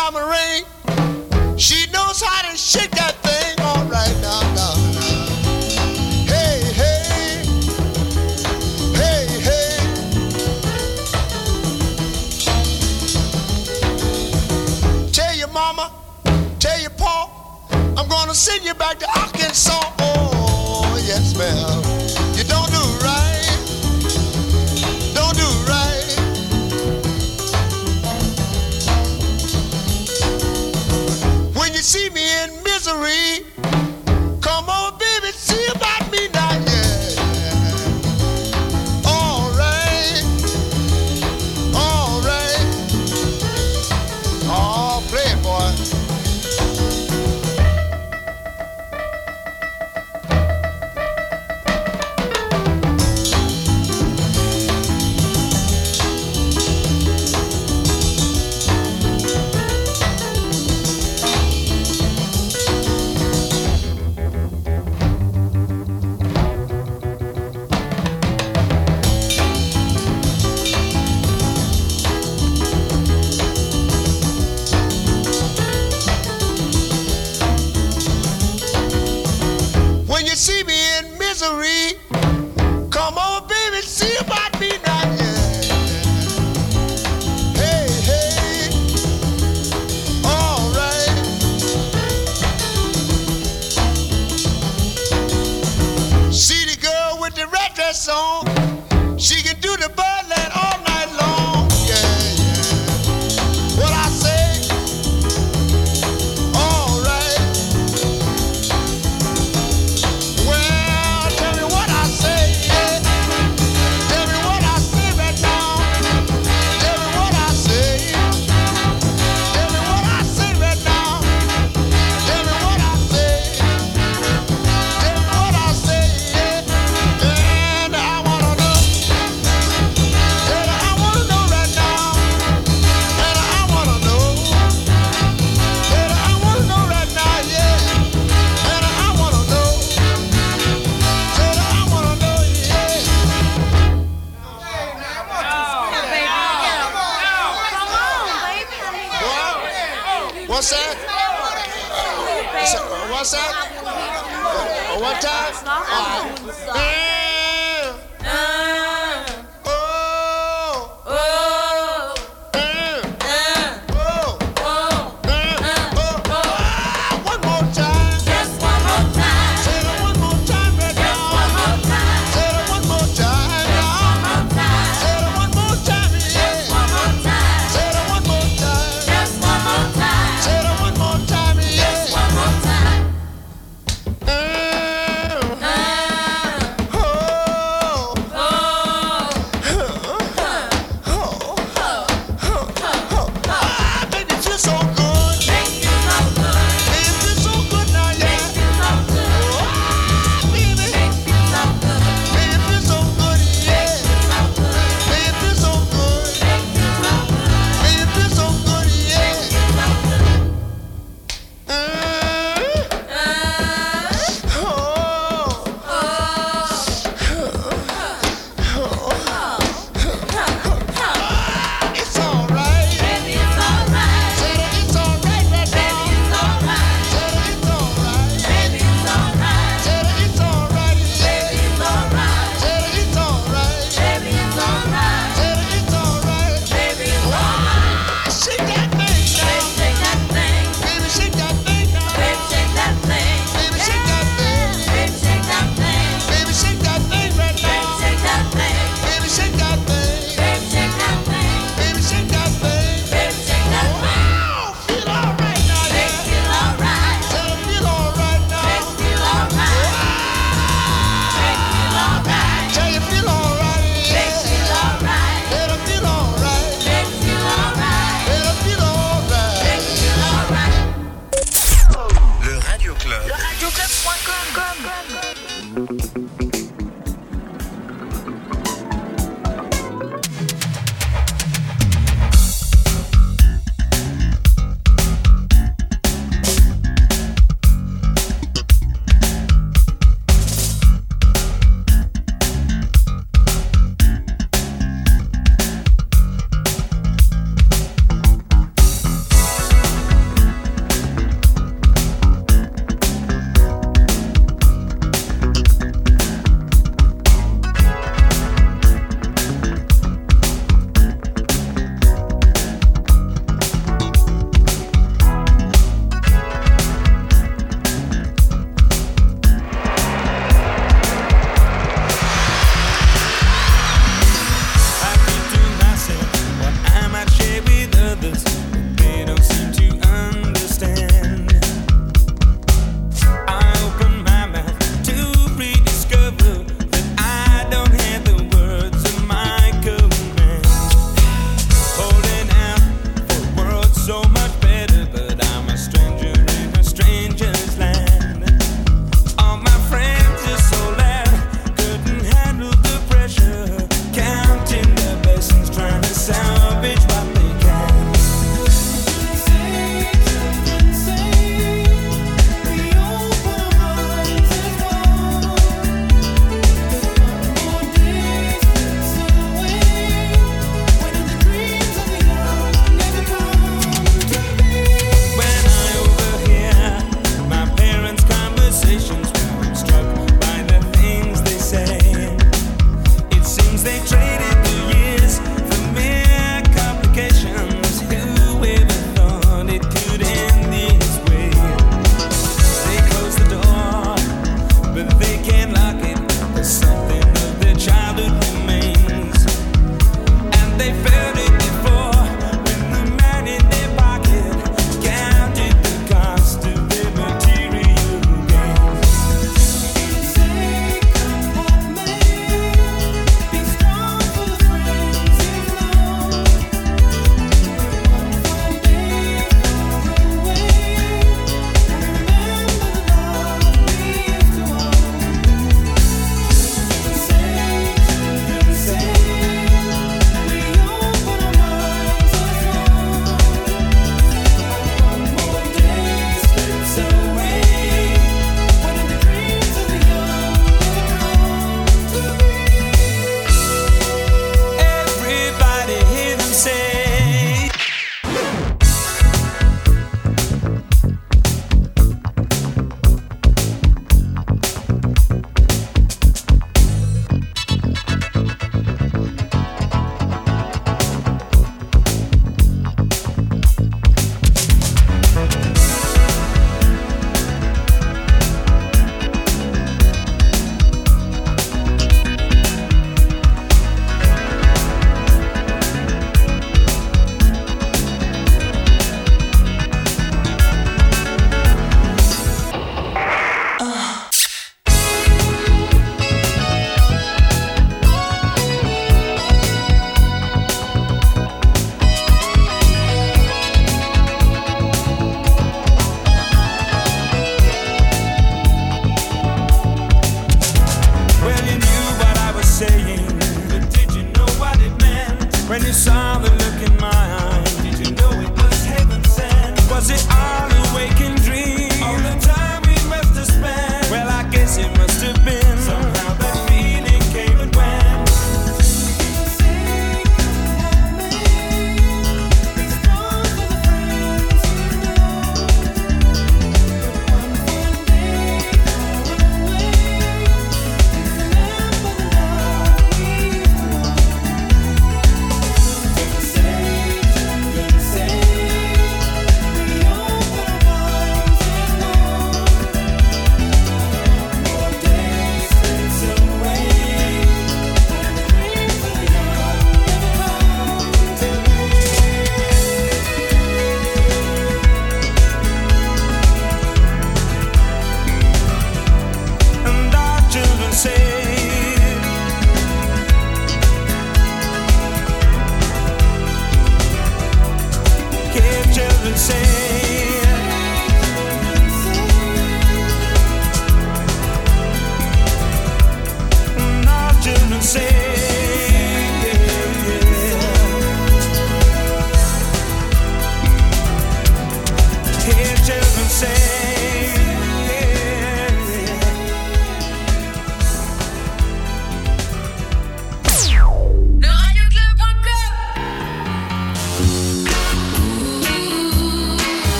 diamond ring. She knows how to shake that thing all right now, now. Hey, hey, hey, hey. Tell your mama, tell your pa, I'm gonna send you back to Arkansas.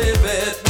live it.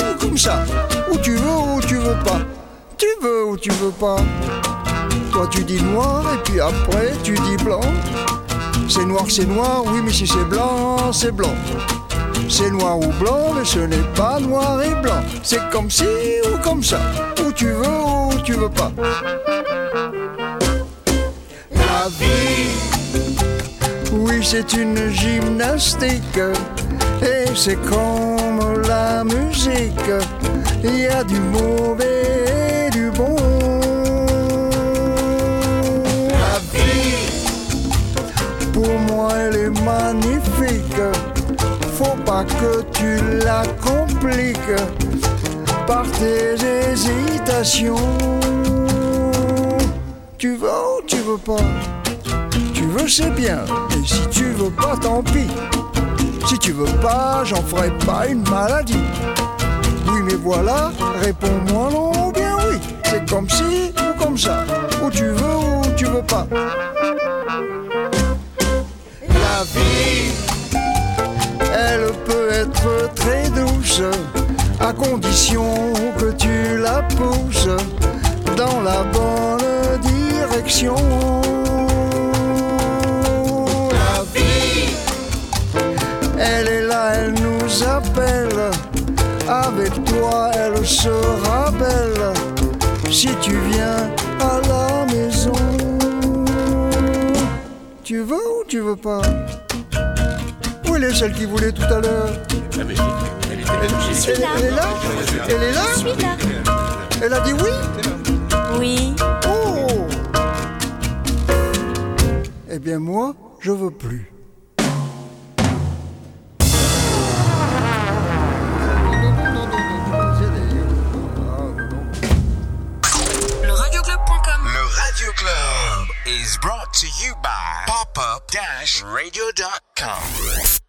Ou comme ça. Ou tu veux ou tu veux pas. Tu veux ou tu veux pas. Toi tu dis noir et puis après tu dis blanc. C'est noir, c'est noir, oui, mais si c'est blanc, c'est blanc. C'est noir ou blanc, mais ce n'est pas noir et blanc. C'est comme si ou comme ça. Ou tu veux ou tu veux pas. La vie, oui, c'est une gymnastique. Et c'est comme la musique. Il y a du mauvais et du bon. La vie, pour moi, elle est magnifique. Faut pas que tu la compliques par tes hésitations. Tu veux ou tu veux pas? Tu veux, c'est bien. Et si tu veux pas, tant pis. Si tu veux pas, j'en ferai pas une maladie. Oui, mais voilà, réponds-moi non ou bien oui. C'est comme si ou comme ça. Ou tu veux ou tu veux pas. La vie, elle peut être très douce, à condition que tu la pousses dans la bonne direction. Elle est là, elle nous appelle. Avec toi, elle sera belle si tu viens à la maison. Tu veux ou tu veux pas? Où elle est celle qui voulait tout à l'heure? Elle, est là? Elle est là? Je suis là. Elle a dit oui? Oui. Oh Eh bien moi, je veux plus. Is brought to you by popup-radio.com.